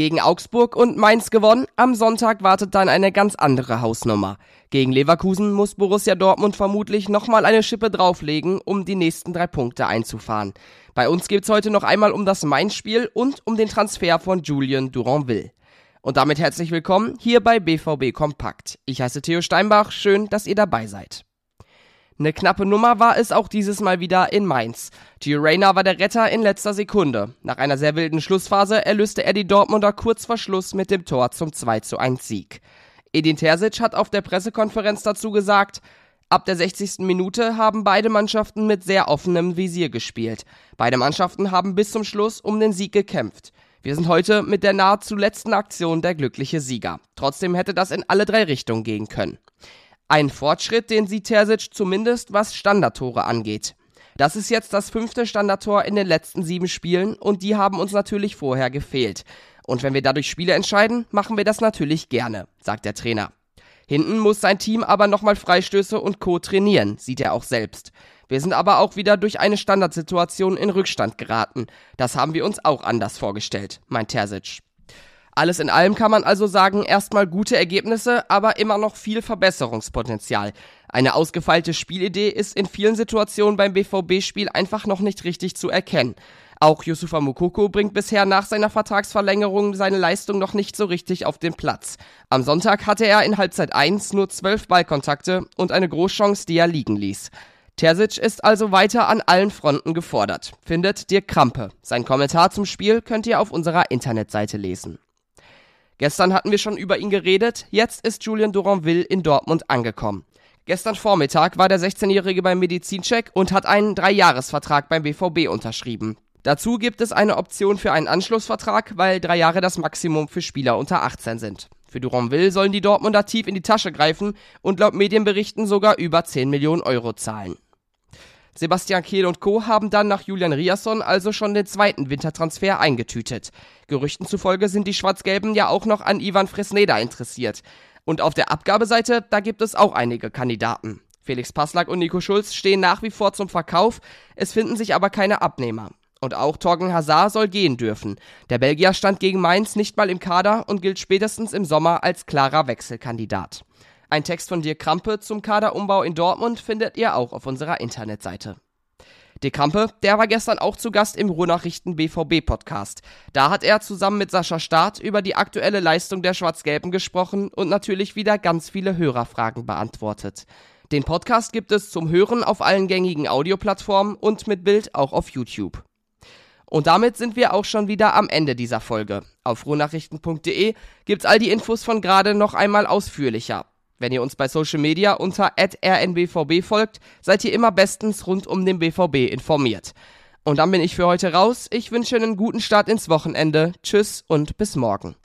Gegen Augsburg und Mainz gewonnen. Am Sonntag wartet dann eine ganz andere Hausnummer. Gegen Leverkusen muss Borussia Dortmund vermutlich nochmal eine Schippe drauflegen, um die nächsten drei Punkte einzufahren. Bei uns geht's heute noch einmal um das Mainz-Spiel und um den Transfer von Julien Duranville. Und damit herzlich willkommen hier bei BVB Kompakt. Ich heiße Theo Steinbach, schön, dass ihr dabei seid. Eine knappe Nummer war es auch dieses Mal wieder in Mainz. Gio Reyna war der Retter in letzter Sekunde. Nach einer sehr wilden Schlussphase erlöste er die Dortmunder kurz vor Schluss mit dem Tor zum 2 zu 1 Sieg. Edin Terzic hat auf der Pressekonferenz dazu gesagt, Ab der 60. Minute haben beide Mannschaften mit sehr offenem Visier gespielt. Beide Mannschaften haben bis zum Schluss um den Sieg gekämpft. Wir sind heute mit der nahezu letzten Aktion der glückliche Sieger. Trotzdem hätte das in alle drei Richtungen gehen können. Ein Fortschritt, den sieht Terzic zumindest, was Standardtore angeht. Das ist jetzt das fünfte Standardtor in den letzten sieben Spielen und die haben uns natürlich vorher gefehlt. Und wenn wir dadurch Spiele entscheiden, machen wir das natürlich gerne, sagt der Trainer. Hinten muss sein Team aber nochmal Freistöße und Co. trainieren, sieht er auch selbst. Wir sind aber auch wieder durch eine Standardsituation in Rückstand geraten. Das haben wir uns auch anders vorgestellt, meint Terzic. Alles in allem kann man also sagen, erstmal gute Ergebnisse, aber immer noch viel Verbesserungspotenzial. Eine ausgefeilte Spielidee ist in vielen Situationen beim BVB-Spiel einfach noch nicht richtig zu erkennen. Auch Yusufa Mukoko bringt bisher nach seiner Vertragsverlängerung seine Leistung noch nicht so richtig auf den Platz. Am Sonntag hatte er in Halbzeit 1 nur 12 Ballkontakte und eine Großchance, die er liegen ließ. Terzic ist also weiter an allen Fronten gefordert, findet Dirk Krampe. Sein Kommentar zum Spiel könnt ihr auf unserer Internetseite lesen. Gestern hatten wir schon über ihn geredet, jetzt ist Julian Duranville in Dortmund angekommen. Gestern Vormittag war der 16-Jährige beim Medizincheck und hat einen Dreijahresvertrag beim BVB unterschrieben. Dazu gibt es eine Option für einen Anschlussvertrag, weil drei Jahre das Maximum für Spieler unter 18 sind. Für Duranville sollen die Dortmunder tief in die Tasche greifen und laut Medienberichten sogar über 10 Millionen Euro zahlen. Sebastian Kehl und Co. haben dann nach Julian Riasson also schon den zweiten Wintertransfer eingetütet. Gerüchten zufolge sind die Schwarz-Gelben ja auch noch an Ivan Fresneda interessiert. Und auf der Abgabeseite, da gibt es auch einige Kandidaten. Felix Passlack und Nico Schulz stehen nach wie vor zum Verkauf, es finden sich aber keine Abnehmer. Und auch Torgen Hazard soll gehen dürfen. Der Belgier stand gegen Mainz nicht mal im Kader und gilt spätestens im Sommer als klarer Wechselkandidat. Ein Text von Dirk Krampe zum Kaderumbau in Dortmund findet ihr auch auf unserer Internetseite. Dirk Krampe, der war gestern auch zu Gast im Ruhrnachrichten BVB Podcast. Da hat er zusammen mit Sascha Staat über die aktuelle Leistung der Schwarz-Gelben gesprochen und natürlich wieder ganz viele Hörerfragen beantwortet. Den Podcast gibt es zum Hören auf allen gängigen Audioplattformen und mit Bild auch auf YouTube. Und damit sind wir auch schon wieder am Ende dieser Folge. Auf ruhrnachrichten.de gibt's all die Infos von gerade noch einmal ausführlicher. Wenn ihr uns bei Social Media unter rnbvb folgt, seid ihr immer bestens rund um den BVB informiert. Und dann bin ich für heute raus. Ich wünsche einen guten Start ins Wochenende. Tschüss und bis morgen.